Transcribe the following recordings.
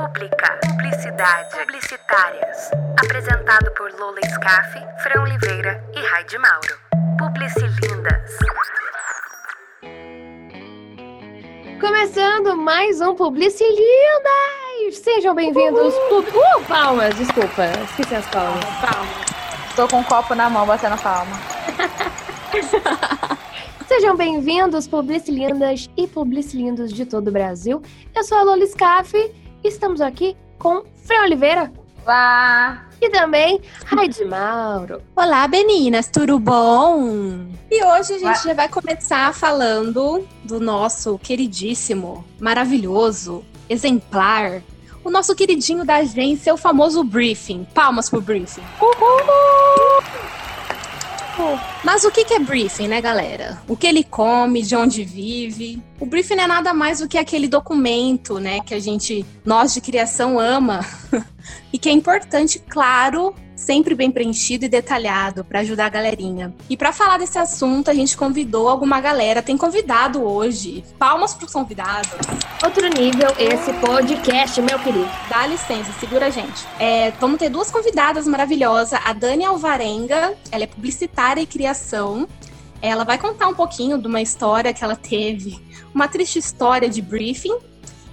Pública, publicidade, publicitárias. Apresentado por Lola Scaff, Fran Oliveira e Raide Mauro. Publicilindas. Começando mais um Publicilindas! Sejam bem-vindos. Uh, palmas, desculpa, esqueci as palmas. Palmas. Tô com um copo na mão batendo palma. Sejam bem-vindos, publicilindas e publicilindos de todo o Brasil. Eu sou a Lola Scaff estamos aqui com Fran Oliveira. Olá! E também Raide Mauro. Olá, meninas, tudo bom? E hoje a gente já vai começar falando do nosso queridíssimo, maravilhoso, exemplar, o nosso queridinho da agência, o famoso briefing. Palmas pro briefing. Uhul! Mas o que é briefing, né, galera? O que ele come, de onde vive. O briefing é nada mais do que aquele documento, né, que a gente, nós de criação, ama e que é importante, claro, sempre bem preenchido e detalhado para ajudar a galerinha. E para falar desse assunto, a gente convidou alguma galera, tem convidado hoje. Palmas para os convidados. Outro nível esse podcast, meu querido. Dá licença, segura a gente. É, vamos ter duas convidadas maravilhosas, a Dani Alvarenga, ela é publicitária e criação. Ela vai contar um pouquinho de uma história que ela teve, uma triste história de briefing,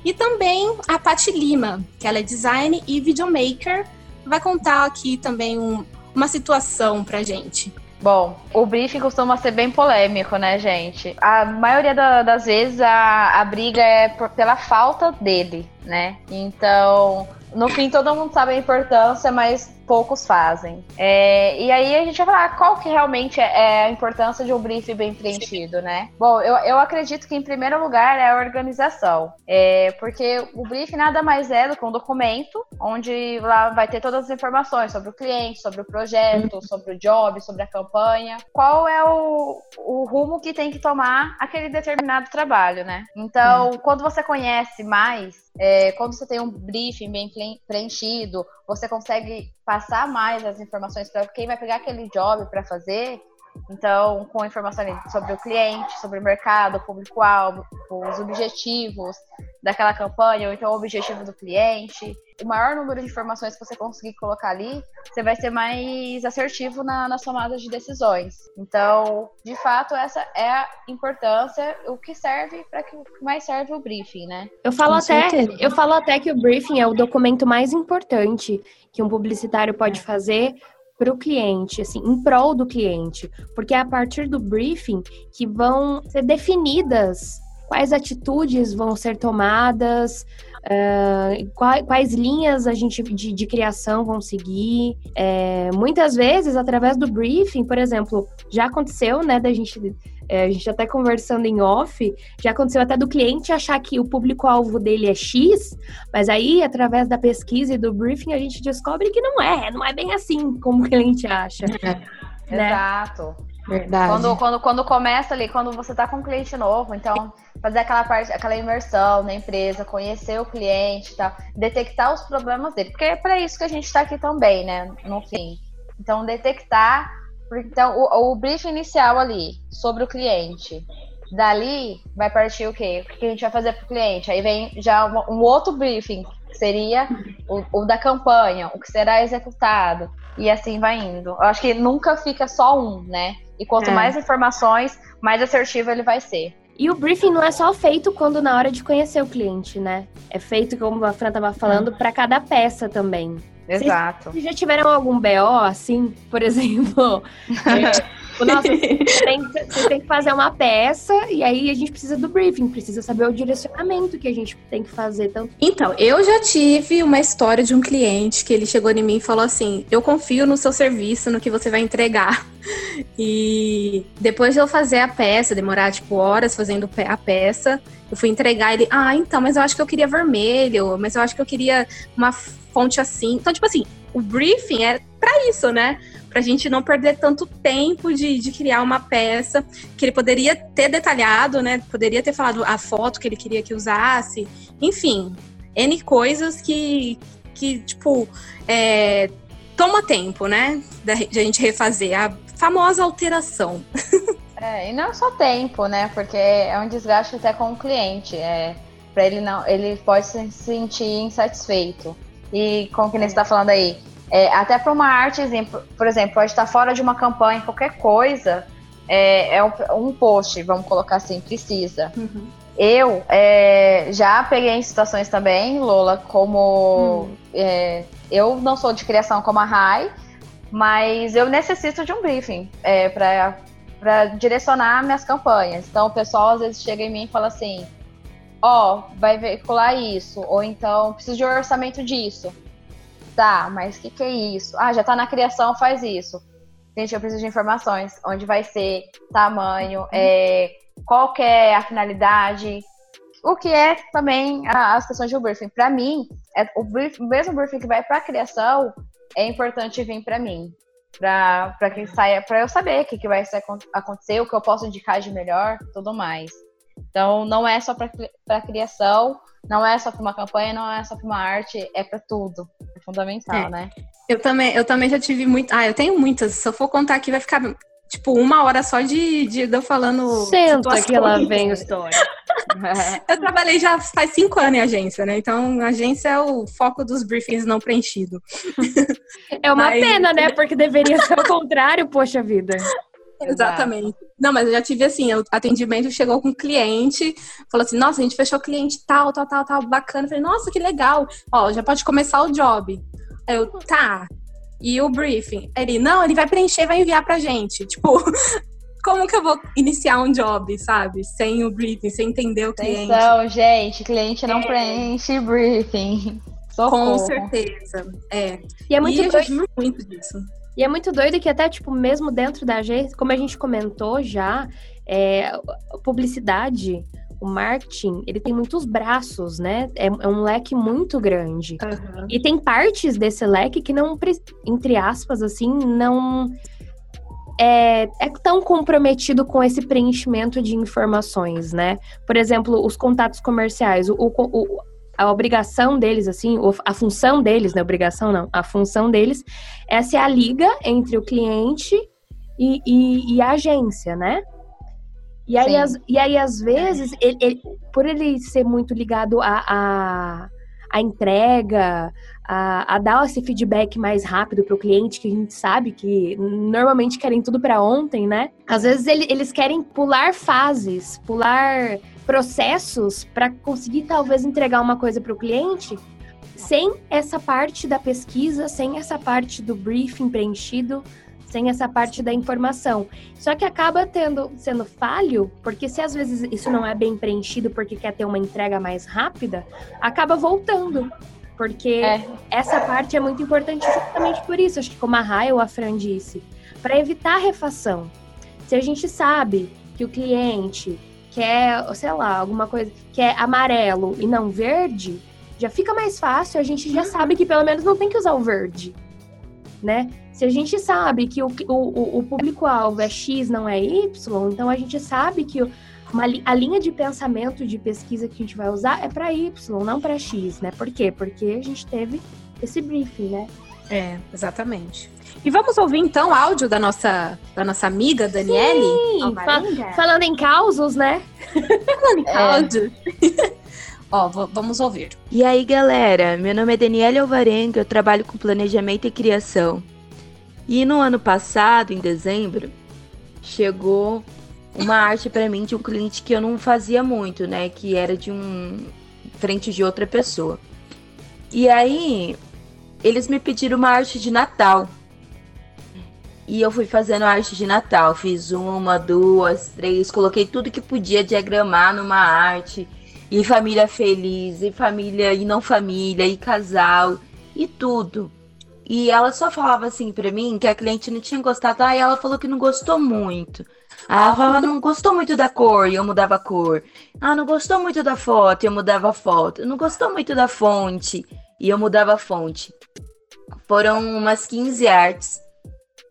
e também a Paty Lima, que ela é design e videomaker, vai contar aqui também um, uma situação pra gente. Bom, o briefing costuma ser bem polêmico, né, gente? A maioria da, das vezes a, a briga é por, pela falta dele, né? Então, no fim, todo mundo sabe a importância, mas poucos fazem. É, e aí a gente vai falar qual que realmente é a importância de um briefing bem preenchido, né? Bom, eu, eu acredito que em primeiro lugar é a organização. É, porque o briefing nada mais é do que um documento onde lá vai ter todas as informações sobre o cliente, sobre o projeto, uhum. sobre o job, sobre a campanha. Qual é o, o rumo que tem que tomar aquele determinado trabalho, né? Então, uhum. quando você conhece mais é, quando você tem um briefing bem preenchido, você consegue passar mais as informações para quem vai pegar aquele job para fazer. Então, com informações sobre o cliente, sobre o mercado, o público-alvo, os objetivos daquela campanha, ou então o objetivo do cliente. O maior número de informações que você conseguir colocar ali, você vai ser mais assertivo na, nas tomadas de decisões. Então, de fato, essa é a importância, o que serve para que mais serve o briefing, né? Eu falo até, eu falo até que o briefing é o documento mais importante que um publicitário pode fazer para o cliente, assim, em prol do cliente, porque é a partir do briefing que vão ser definidas quais atitudes vão ser tomadas, uh, quais, quais, linhas a gente de, de criação vão seguir. É, muitas vezes, através do briefing, por exemplo, já aconteceu, né, da gente é, a gente até conversando em off, já aconteceu até do cliente achar que o público-alvo dele é X, mas aí, através da pesquisa e do briefing, a gente descobre que não é, não é bem assim como o cliente acha. É. Né? Exato. Verdade. Quando, quando, quando começa ali, quando você está com um cliente novo, então fazer aquela parte, aquela imersão na empresa, conhecer o cliente, tá, detectar os problemas dele, porque é para isso que a gente está aqui também, né? No fim. Então, detectar então, o, o brief inicial ali sobre o cliente. Dali vai partir o quê? O que a gente vai fazer para o cliente? Aí vem já um, um outro briefing, que seria o, o, da campanha, o que será executado. E assim vai indo. Eu acho que nunca fica só um, né? E quanto é. mais informações, mais assertivo ele vai ser. E o briefing não é só feito quando na hora de conhecer o cliente, né? É feito, como a Fran estava falando, para cada peça também. Exato. Vocês já tiveram algum BO, assim, por exemplo? nossa, você tem, você tem que fazer uma peça e aí a gente precisa do briefing, precisa saber o direcionamento que a gente tem que fazer. Tanto... Então, eu já tive uma história de um cliente que ele chegou em mim e falou assim: Eu confio no seu serviço, no que você vai entregar. E depois de eu fazer a peça, demorar tipo horas fazendo a peça, eu fui entregar ele. Ah, então, mas eu acho que eu queria vermelho, mas eu acho que eu queria uma fonte assim. Então, tipo assim, o briefing é para isso, né? Pra gente não perder tanto tempo de, de criar uma peça que ele poderia ter detalhado, né? Poderia ter falado a foto que ele queria que usasse. Enfim, N coisas que, que tipo, é, toma tempo, né? Da, de a gente refazer. A famosa alteração. É, e não só tempo, né? Porque é um desgaste até com o cliente. É, para ele não, ele pode se sentir insatisfeito. E como que você está falando aí, é, até para uma arte, por exemplo, pode estar fora de uma campanha, qualquer coisa, é, é um, um, post, vamos colocar assim, precisa. Uhum. Eu é, já peguei em situações também, Lola, como hum. é, eu não sou de criação como a Rai, mas eu necessito de um briefing é, para direcionar minhas campanhas. Então o pessoal às vezes chega em mim e fala assim: ó, oh, vai veicular isso, ou então preciso de um orçamento disso. Tá, mas o que, que é isso? Ah, já tá na criação, faz isso. Gente, eu preciso de informações. Onde vai ser, tamanho, uhum. é, qual é a finalidade, o que é também as questões de briefing. Para mim, é o, brief, o mesmo briefing que vai para a criação é importante vir para mim, para que saia, para eu saber o que, que vai acontecer, o que eu posso indicar de melhor, tudo mais. Então, não é só para a criação, não é só para uma campanha, não é só para uma arte, é para tudo. É fundamental, é. né? Eu também, eu também já tive muito. Ah, eu tenho muitas. Se eu for contar aqui, vai ficar tipo uma hora só de, de eu falando. Senta que lá vem história. eu trabalhei já faz cinco anos em agência, né? Então, a agência é o foco dos briefings não preenchido. É uma Mas... pena, né? Porque deveria ser o contrário, poxa vida. Exatamente. Não, mas eu já tive assim, o atendimento chegou com um cliente, falou assim, nossa, a gente fechou cliente tal, tal, tal, tal, bacana. Eu falei, nossa, que legal. Ó, já pode começar o job. Aí eu, tá. E o briefing? Ele, não, ele vai preencher vai enviar pra gente. Tipo, como que eu vou iniciar um job, sabe? Sem o briefing, sem entender o cliente. Então, gente, cliente não é. preenche briefing. Socorro. Com certeza. É. E é muito e doido. muito disso. E é muito doido que até, tipo, mesmo dentro da agência, como a gente comentou já, é, publicidade, o marketing, ele tem muitos braços, né? É, é um leque muito grande. Uhum. E tem partes desse leque que não, entre aspas, assim, não é, é, tão comprometido com esse preenchimento de informações, né? Por exemplo, os contatos comerciais. O, o, a obrigação deles, assim, a função deles, não é obrigação não, a função deles é ser a liga entre o cliente e, e, e a agência, né? E aí, as, e aí às vezes, ele, ele, por ele ser muito ligado a, a, a entrega, a, a, dar esse feedback mais rápido para o cliente, que a gente sabe que normalmente querem tudo para ontem, né? Às vezes ele, eles querem pular fases, pular processos para conseguir talvez entregar uma coisa para o cliente sem essa parte da pesquisa, sem essa parte do briefing preenchido, sem essa parte da informação. Só que acaba tendo sendo falho, porque se às vezes isso não é bem preenchido porque quer ter uma entrega mais rápida, acaba voltando. Porque é. essa parte é muito importante justamente por isso, acho que como a Rai ou a Fran disse, para evitar refação. Se a gente sabe que o cliente quer, sei lá, alguma coisa que é amarelo e não verde, já fica mais fácil, a gente já sabe que pelo menos não tem que usar o verde, né? Se a gente sabe que o, o, o público-alvo é X, não é Y, então a gente sabe que uma, a linha de pensamento de pesquisa que a gente vai usar é para Y, não para X, né? Por quê? Porque a gente teve esse briefing, né? É, exatamente. E vamos ouvir então o áudio da nossa, da nossa amiga Daniele? Sim, fa falando em causos, né? falando em é. causos. Ó, vamos ouvir. E aí, galera? Meu nome é Daniele Alvarenga, eu trabalho com planejamento e criação. E no ano passado, em dezembro, chegou uma arte para mim de um cliente que eu não fazia muito, né? Que era de um frente de outra pessoa. E aí, eles me pediram uma arte de Natal. E eu fui fazendo arte de Natal. Fiz uma, duas, três, coloquei tudo que podia diagramar numa arte. E família feliz, e família e não família, e casal, e tudo. E ela só falava assim pra mim que a cliente não tinha gostado. Aí ela falou que não gostou muito. Aí ela falava, não gostou muito da cor, e eu mudava a cor. Ah, não gostou muito da foto, e eu mudava a foto. Não gostou muito da fonte, e eu mudava a fonte. Foram umas 15 artes.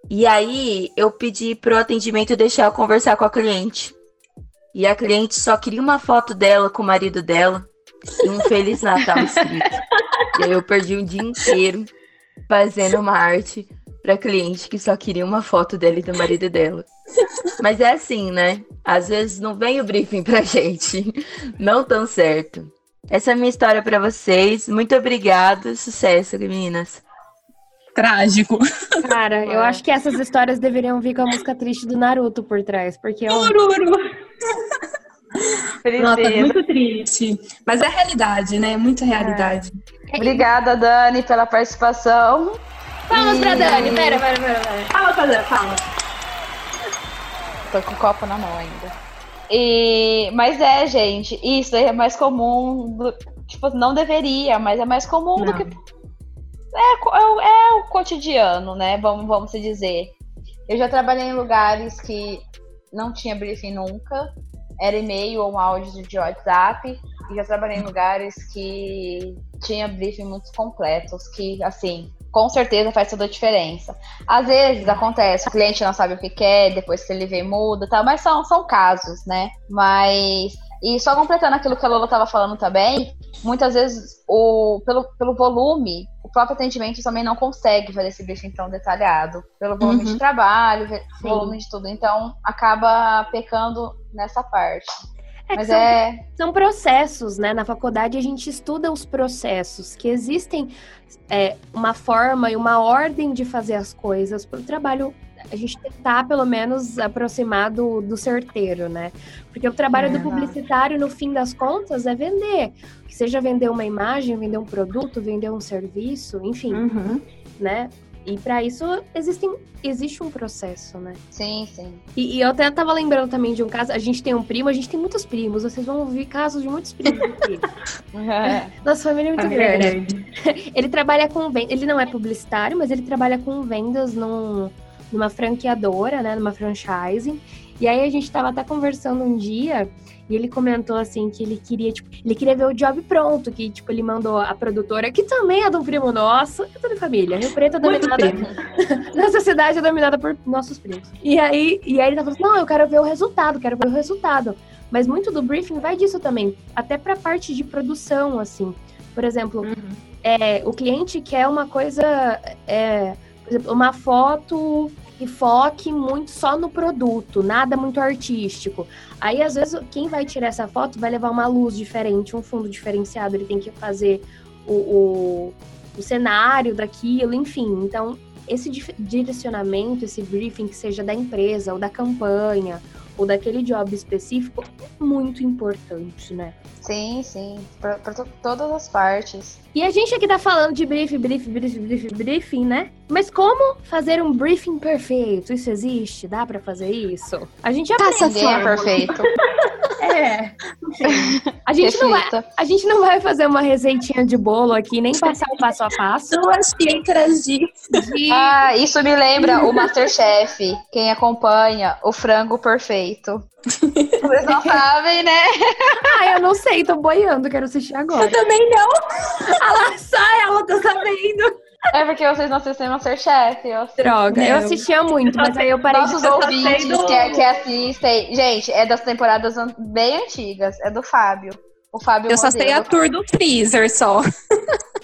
E aí eu pedi pro atendimento deixar eu conversar com a cliente. E a cliente só queria uma foto dela com o marido dela e um Feliz Natal escrito. e aí eu perdi um dia inteiro fazendo uma arte pra cliente que só queria uma foto dela e do marido dela. Mas é assim, né? Às vezes não vem o briefing pra gente. Não tão certo. Essa é a minha história para vocês. Muito obrigado. Sucesso, meninas. Trágico. Cara, eu acho que essas histórias deveriam vir com a música triste do Naruto por trás, porque ó, Nossa, muito triste. Mas é realidade, né? Muita realidade. Obrigada, Dani, pela participação. Palmas pra Dani, pera, pera, pera. pera. Fala, fala, fala. Tô com o copo na mão ainda. E, mas é, gente, isso é mais comum. do- tipo, não deveria, mas é mais comum do Não. que. É, é o- é o cotidiano, né? Vamos, vamos se dizer. Eu já trabalhei em lugares que não tinha briefing nunca. Era e-mail ou um áudio de WhatsApp. E já trabalhei em lugares que tinha briefing muito completos, que, assim, com certeza faz toda a diferença. Às vezes acontece, o cliente não sabe o que quer, depois que ele vê muda, tal, mas são, são casos, né? Mas e só completando aquilo que a Lola estava falando também, muitas vezes o pelo, pelo volume, o próprio atendimento também não consegue fazer esse briefing tão detalhado, pelo volume Uhum. de trabalho, Sim. volume de tudo. Então acaba pecando nessa parte. É que Mas são, é são processos, né? Na faculdade a gente estuda os processos, que existem é, uma forma e uma ordem de fazer as coisas para o trabalho. A gente tentar, pelo menos, aproximar do, do certeiro, né? Porque o trabalho do Verdade. publicitário, no fim das contas, é vender. Que seja vender uma imagem, vender um produto, vender um serviço, enfim, Uhum. né? E para isso existem, existe um processo, né? sim, sim. E, e eu até tava lembrando também de um caso. A gente tem um primo, a gente tem muitos primos. Vocês vão ouvir casos de muitos primos aqui. Nossa família é muito É grande. Ele trabalha com vendas. Ele não é publicitário, mas ele trabalha com vendas num, numa franqueadora, né? Numa franchising. E aí a gente tava até conversando um dia. E ele comentou assim que ele queria, tipo, ele queria ver o job pronto, que tipo, ele mandou a produtora, que também é de um primo nosso, é tudo família. Rio Preto é dominada nossa cidade é dominada por nossos primos. E aí, e aí ele tá falando, não, eu quero ver o resultado, quero ver o resultado. Mas muito do briefing vai disso também, até pra parte de produção, assim. Por exemplo, Uhum. é, o cliente quer uma coisa, é, por exemplo, uma foto que foque muito só no produto, nada muito artístico. Aí, às vezes, quem vai tirar essa foto vai levar uma luz diferente, um fundo diferenciado, ele tem que fazer o, o, o cenário daquilo, enfim. Então, esse direcionamento, esse briefing, que seja da empresa ou da campanha ou daquele job específico, é muito importante, né? Sim, sim. To- todas as partes. E a gente aqui tá falando de briefing, briefing, briefing, briefing, briefing, né? Mas como fazer um briefing perfeito? Isso existe? Dá pra fazer isso? A gente Passa aprende. Ninguém é fórmula. perfeito. É. A gente, não vai, a gente não vai fazer uma receitinha de bolo aqui, nem passar o passo a passo. Duas xícaras de. de- Ah, isso me lembra o Masterchef. Quem acompanha, o frango perfeito. Vocês não sabem, né? Ah, eu não sei, tô boiando, quero assistir agora. Eu também não. Lá, sai, ela tá sabendo. É porque vocês não assistem Masterchef. Eu assisto. Droga, eu Não. assistia muito, mas aí eu parei Nossos de... ouvintes do- que, que assistem. Gente, é das temporadas bem antigas. É do Fábio. O Fábio Eu só sei a tour do freezer só.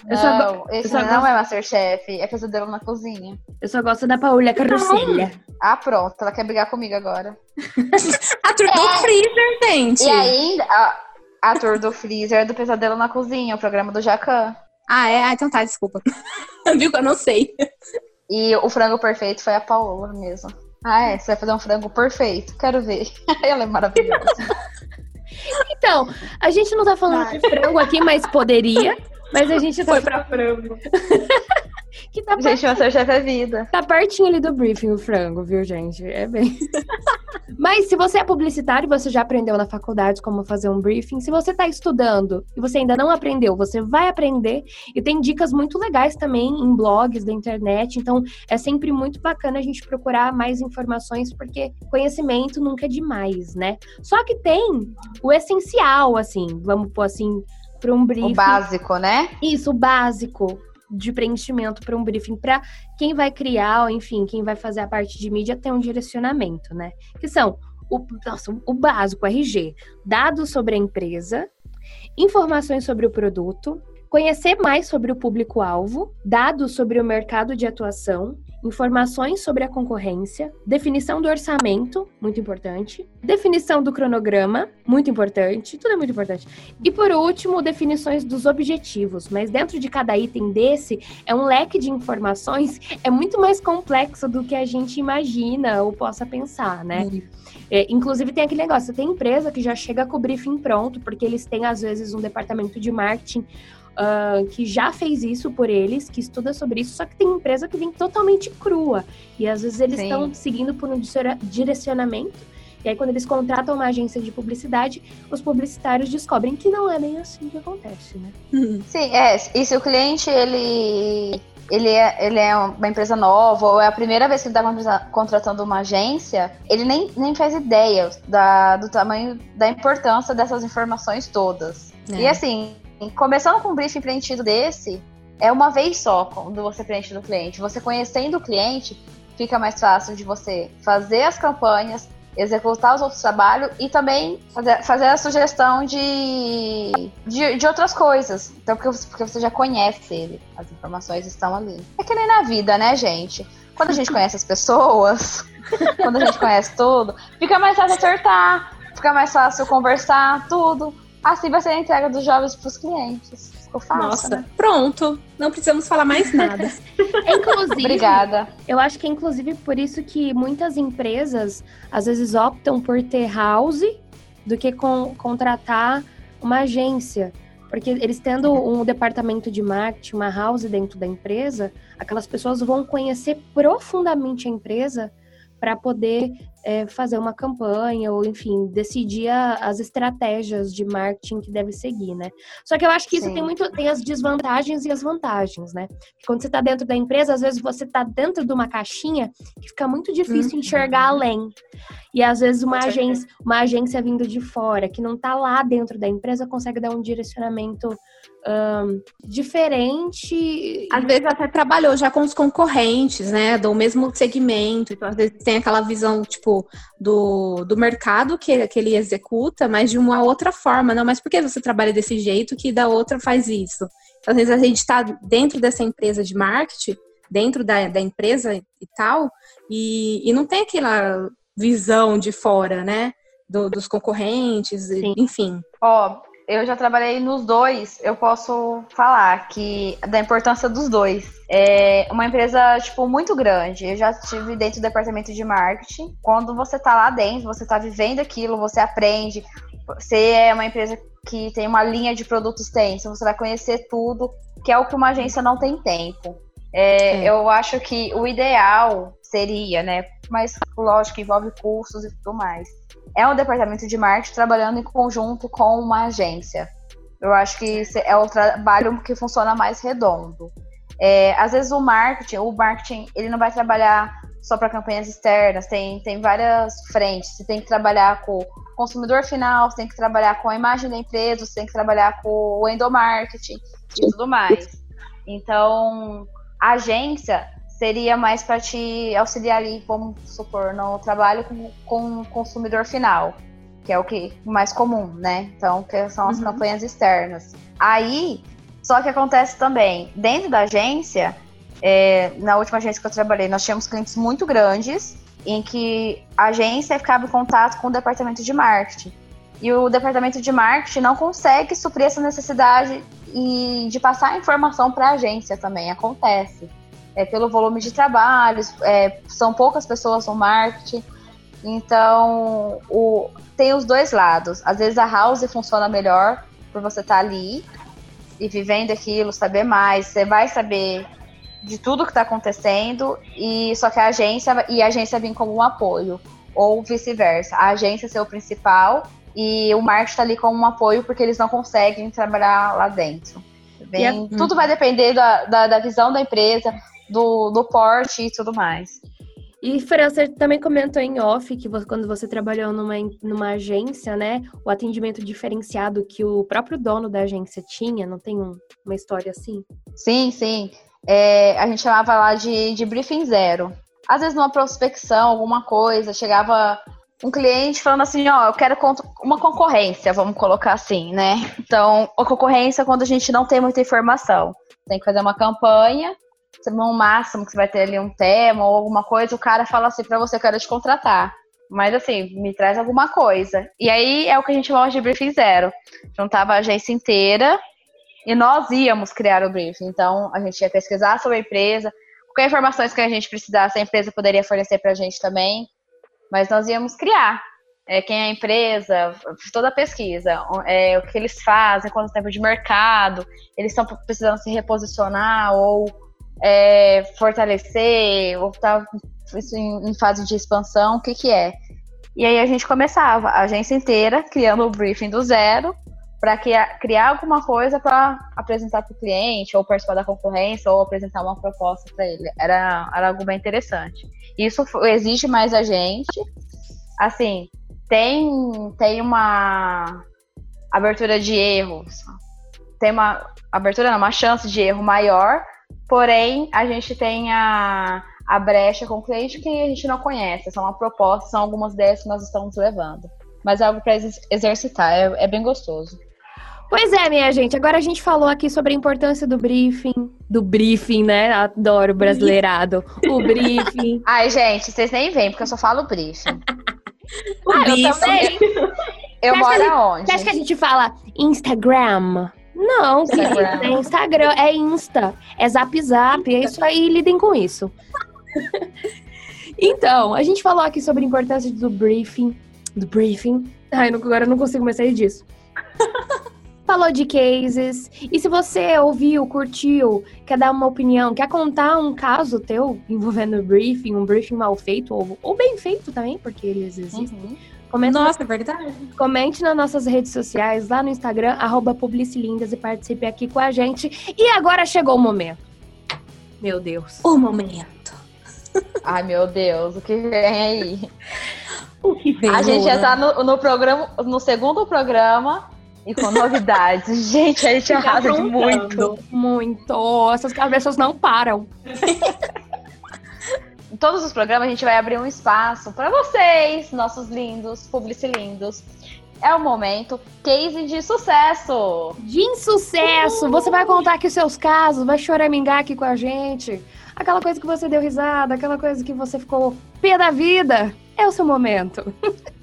Eu só, Não, esse não gosto- é Masterchef. É Pesadelo na Cozinha. eu só gosto da Paula Carrocelha. Ah, pronto. Ela quer brigar comigo agora. A tour do freezer, gente. E ainda, a, a tour do Freezer é do Pesadelo na Cozinha, o programa do Jacan. Ah, é? Ah, então tá, desculpa. Viu que eu não sei. E o frango perfeito foi a Paola mesmo. Ah, é? Você vai fazer um frango perfeito? Quero ver. Ela é maravilhosa. Então, a gente não tá falando de frango aqui, mas poderia. Mas a gente tá Foi pra frango. que tá, Gente, Masterchef é vida. tá pertinho ali do briefing o frango, viu, gente? É bem. Mas se você é publicitário, você já aprendeu na faculdade como fazer um briefing. Se você tá estudando e você ainda não aprendeu, você vai aprender. E tem dicas muito legais também em blogs da internet. Então, é sempre muito bacana a gente procurar mais informações, porque conhecimento nunca é demais, né? Só que tem o essencial, assim, vamos pôr assim, para um briefing. O básico, né? Isso, o básico de preenchimento para um briefing, para quem vai criar, ou enfim, quem vai fazer a parte de mídia ter um direcionamento, né? Que são o, nossa, o básico, RG, dados sobre a empresa, informações sobre o produto, conhecer mais sobre o público-alvo, dados sobre o mercado de atuação, informações sobre a concorrência, definição do orçamento, muito importante, definição do cronograma, muito importante, tudo é muito importante. E por último, definições dos objetivos. Mas dentro de cada item desse, é um leque de informações, é muito mais complexo do que a gente imagina ou possa pensar, né? É, inclusive tem aquele negócio, tem empresa que já chega com o briefing pronto, porque eles têm às vezes um departamento de marketing uh, que já fez isso por eles, que estuda sobre isso, só que tem empresa que vem totalmente crua. E às vezes eles estão seguindo por um direcionamento. E aí, quando eles contratam uma agência de publicidade, os publicitários descobrem que não é bem assim que acontece, né? Sim, é. E se o cliente, ele ele é, ele é uma empresa nova, ou é a primeira vez que ele está contratando uma agência, ele nem, nem faz ideia da, do tamanho, da importância dessas informações todas. É. E assim, começando com um briefing preenchido desse, é uma vez só quando você preenche do cliente. Você conhecendo o cliente, fica mais fácil de você fazer as campanhas, executar os outros trabalhos e também fazer, fazer a sugestão de, de, de, outras coisas. Então, porque, porque você já conhece ele, as informações estão ali. É que nem na vida, né, gente? Quando a gente conhece as pessoas, quando a gente conhece tudo, fica mais fácil acertar, fica mais fácil conversar, tudo. Assim vai ser a entrega dos jovens para os clientes. Fácil, Nossa, né? pronto. Não precisamos falar mais nada. inclusive, Obrigada. Eu acho que é inclusive por isso que muitas empresas às vezes optam por ter house do que com, contratar uma agência. Porque eles tendo um departamento de marketing, uma house dentro da empresa, aquelas pessoas vão conhecer profundamente a empresa para poder é, fazer uma campanha ou, enfim, decidir a, as estratégias de marketing que deve seguir, né? Só que eu acho que isso Sim. tem muito, tem as desvantagens e as vantagens, né? quando você está dentro da empresa, às vezes você está dentro de uma caixinha que fica muito difícil uhum. enxergar além. E às vezes uma agência, uma agência vindo de fora, que não está lá dentro da empresa, consegue dar um direcionamento um, diferente. Às vezes até trabalhou já com os concorrentes, né? Do mesmo segmento. Então, às vezes tem aquela visão, tipo, do, do mercado que, que ele executa, mas de uma outra forma. Não, mas por que você trabalha desse jeito que da outra faz isso? Então, às vezes a gente está dentro dessa empresa de marketing, dentro da, da empresa e tal, e, e não tem aquela visão de fora, né? Do, dos concorrentes, Sim. enfim. Ó, oh, eu já trabalhei nos dois, eu posso falar que da importância dos dois. É uma empresa, tipo, muito grande. Eu já estive dentro do departamento de marketing. Quando você tá lá dentro, você tá vivendo aquilo, você aprende. Você é uma empresa que tem uma linha de produtos extensa, você vai conhecer tudo, que é o que uma agência não tem tempo. É, é. Eu acho que o ideal seria, né? Mas lógico envolve custos e tudo mais é um departamento de marketing trabalhando em conjunto com uma agência. Eu acho que é o trabalho que funciona mais redondo. É, às vezes o marketing, o marketing, ele não vai trabalhar só para campanhas externas, tem, tem várias frentes. Você tem que trabalhar com o consumidor final, você tem que trabalhar com a imagem da empresa, você tem que trabalhar com o endomarketing e tudo mais. Então, a agência, seria mais para te auxiliar ali, vamos supor, no trabalho com, com o consumidor final, que é o que mais comum, né? Então, que são as uhum. campanhas externas. Aí, só que acontece também, dentro da agência, é, na última agência que eu trabalhei, nós tínhamos clientes muito grandes, em que a agência ficava em contato com o departamento de marketing. E o departamento de marketing não consegue suprir essa necessidade e de passar a informação para a agência também, acontece é, pelo volume de trabalhos, é, são poucas pessoas no marketing. Então, o, tem os dois lados. Às vezes a house funciona melhor por você estar tá ali e vivendo aquilo, saber mais. Você vai saber de tudo que está acontecendo e só que a agência e a agência vir como um apoio ou vice-versa. A agência ser o principal e o marketing está ali como um apoio porque eles não conseguem trabalhar lá dentro. Bem, é, tudo vai depender da, da, da visão da empresa, do, do porte e tudo mais. E, Fran, você também comentou em off que você, quando você trabalhou numa, numa agência, né, o atendimento diferenciado que o próprio dono da agência tinha, não tem um, uma história assim? Sim, sim. É, a gente chamava lá de, de briefing zero. Às vezes, numa prospecção, alguma coisa, chegava um cliente falando assim, ó, eu quero uma concorrência, vamos colocar assim, né? Então, a concorrência é quando a gente não tem muita informação. Tem que fazer uma campanha no máximo que você vai ter ali um tema ou alguma coisa, o cara fala assim para você, quero te contratar. Mas assim, me traz alguma coisa. E aí é o que a gente chama de briefing zero. Juntava a agência inteira e nós íamos criar o briefing. Então a gente ia pesquisar sobre a empresa, qualquer informações que a gente precisasse, a empresa poderia fornecer para a gente também. Mas nós íamos criar. É, quem é a empresa, toda a pesquisa, é, o que eles fazem, quanto tempo de mercado, eles estão precisando se reposicionar ou é, fortalecer, ou tá isso em, em, fase de expansão, o que que é? E aí a gente começava, a agência inteira, criando o briefing do zero, para criar alguma coisa para apresentar para o cliente, ou participar da concorrência, ou apresentar uma proposta para ele. Era, era algo bem interessante. Isso exige mais a gente. Assim, tem, tem uma abertura de erros, tem uma abertura, não, uma chance de erro maior, porém a gente tem a, a brecha com o cliente que a gente não conhece, são uma proposta, são algumas ideias que nós estamos levando. Mas é algo para exercitar, é, é bem gostoso. Pois é, minha gente. Agora a gente falou aqui sobre a importância do briefing. Do briefing, né? Adoro brasileirado. O briefing. Ai, gente, vocês nem vêm, porque eu só falo briefing. o ah, briefing. Eu também. Eu moro gente, aonde? Você acha que a gente fala Instagram? Não, Instagram. é Instagram, é Insta, é Zap Zap, é isso aí, lidem com isso. então, a gente falou aqui sobre a importância do briefing. Do briefing. Ai, agora eu não consigo mais sair disso. falou de cases. E se você ouviu, curtiu, quer dar uma opinião, quer contar um caso teu envolvendo briefing, um briefing mal feito ou, ou bem feito também, porque eles existem. Uhum. Comente Nossa, é verdade. Comente nas nossas redes sociais, lá no Instagram, arroba Publicilindas e participe aqui com a gente. E agora chegou o momento. Meu Deus. O momento. Ai, meu Deus, o que vem aí? O que vem? A gente já tá no, no programa, no segundo programa e com novidades. Gente, a gente arrasa de muito. Muito. Essas cabeças não param. em todos os programas a gente vai abrir um espaço para vocês, nossos lindos, publicilindos. É o momento case de sucesso. De insucesso. Você vai contar aqui os seus casos, vai choramingar aqui com a gente. Aquela coisa que você deu risada, aquela coisa que você ficou pé da vida. É o seu momento.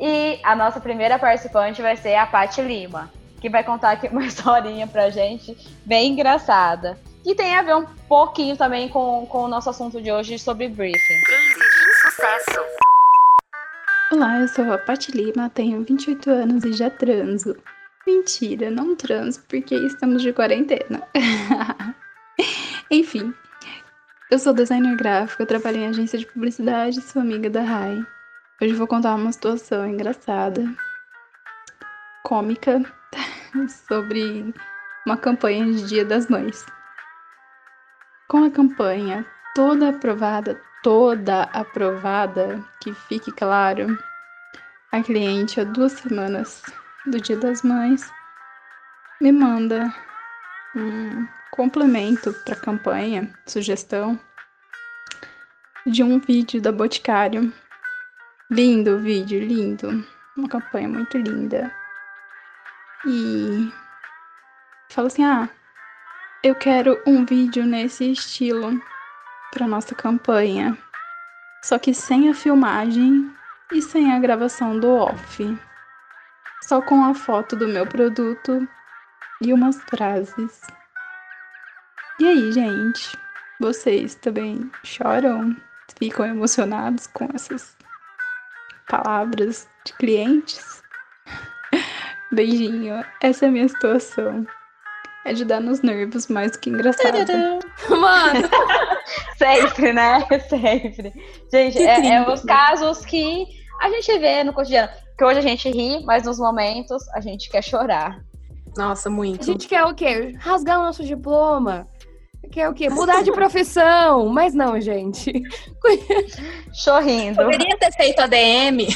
E a nossa primeira participante vai ser a Paty Lima, que vai contar aqui uma historinha pra gente bem engraçada. Que tem a ver um pouquinho também com, com o nosso assunto de hoje sobre briefing. sucesso. Olá, eu sou a Paty Lima, tenho 28 anos e já transo. Mentira, não transo porque estamos de quarentena. Enfim, eu sou designer gráfico, eu trabalho em agência de publicidade e sou amiga da Rai. Hoje vou contar uma situação engraçada, cômica, sobre uma campanha de Dia das Mães. Com a campanha toda aprovada, toda aprovada, que fique claro, a cliente, há duas semanas do Dia das Mães, me manda um complemento para a campanha, sugestão, de um vídeo da Boticário Lindo o vídeo, lindo. Uma campanha muito linda. E fala assim: "Ah, eu quero um vídeo nesse estilo para nossa campanha. Só que sem a filmagem e sem a gravação do off. Só com a foto do meu produto e umas frases. E aí, gente? Vocês também choram? Ficam emocionados com essas palavras de clientes. Beijinho. Essa é a minha situação. É de dar nos nervos mais que engraçado. Mano! Sempre, né? Sempre. Gente, é, é, os casos que a gente vê no cotidiano. Que hoje a gente ri, mas nos momentos a gente quer chorar. Nossa, muito. A gente quer o quê? Rasgar o nosso diploma. Quer o quê? Mudar de profissão. Mas não, gente. Chorrindo. Poderia ter feito ADM.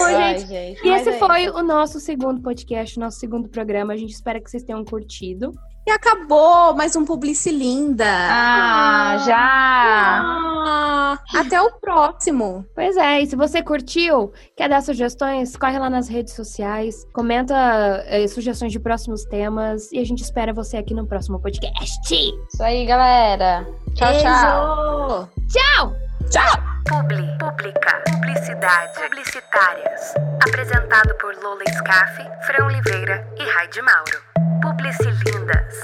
Ai, gente. gente. E esse foi o nosso segundo podcast, nosso segundo programa. A gente espera que vocês tenham curtido. E acabou mais um Publicilinda. Ah, já! Ah, até o próximo. Pois é, e se você curtiu, quer dar sugestões, corre lá nas redes sociais, comenta eh, sugestões de próximos temas e a gente espera você aqui no próximo podcast. Isso aí, galera. Tchau, tchau. Beijo. Tchau! Publi, pública, publicidade, publicitárias. Apresentado por Lola Scaff, Fran Oliveira e Raide Mauro. Publicilindas.